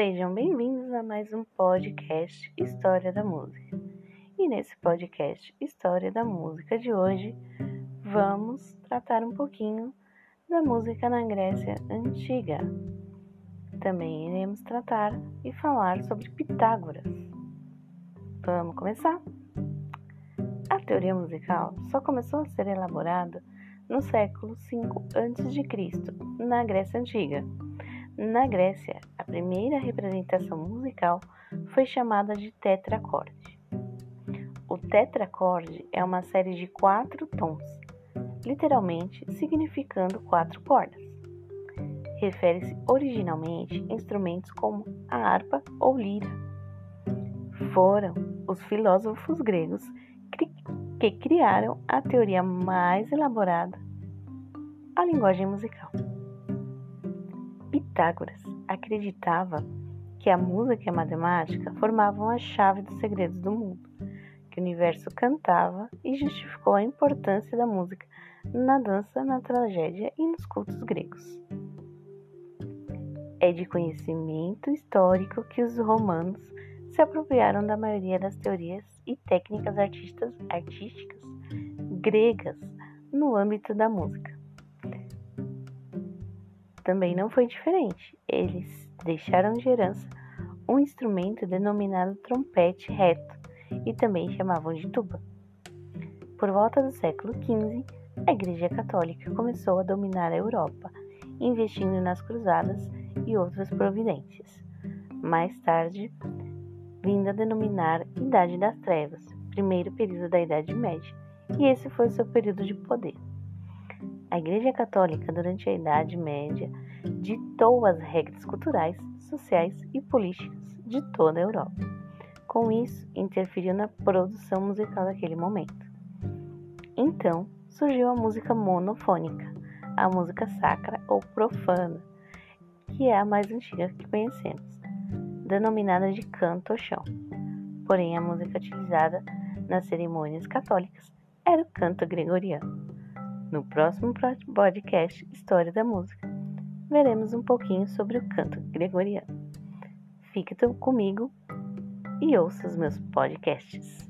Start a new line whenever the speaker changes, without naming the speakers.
Sejam bem-vindos a mais um podcast História da Música. E nesse podcast História da Música de hoje, vamos tratar um pouquinho da música na Grécia Antiga. Também iremos tratar e falar sobre Pitágoras. Vamos começar? A teoria musical só começou a ser elaborada no século V a.C., na Grécia Antiga. Na Grécia, a primeira representação musical foi chamada de tetracorde. O tetracorde é uma série de quatro tons, literalmente significando quatro cordas. Refere-se originalmente a instrumentos como a harpa ou lira. Foram os filósofos gregos que criaram a teoria mais elaborada, a linguagem musical. Pitágoras acreditava que a música e a matemática formavam a chave dos segredos do mundo, que o universo cantava e justificou a importância da música na dança, na tragédia e nos cultos gregos. É de conhecimento histórico que os romanos se apropriaram da maioria das teorias e técnicas artistas, artísticas gregas no âmbito da música. Também não foi diferente. Eles deixaram de herança um instrumento denominado trompete reto e também chamavam de tuba. Por volta do século XV, a Igreja Católica começou a dominar a Europa, investindo nas cruzadas e outras providências. Mais tarde, vinda a denominar Idade das Trevas, primeiro período da Idade Média, e esse foi seu período de poder. A Igreja Católica, durante a Idade Média, ditou as regras culturais, sociais e políticas de toda a Europa. Com isso, interferiu na produção musical daquele momento. Então, surgiu a música monofônica, a música sacra ou profana, que é a mais antiga que conhecemos denominada de canto ao chão. Porém, a música utilizada nas cerimônias católicas era o canto gregoriano. No próximo podcast História da Música, veremos um pouquinho sobre o canto gregoriano. Fique comigo e ouça os meus podcasts.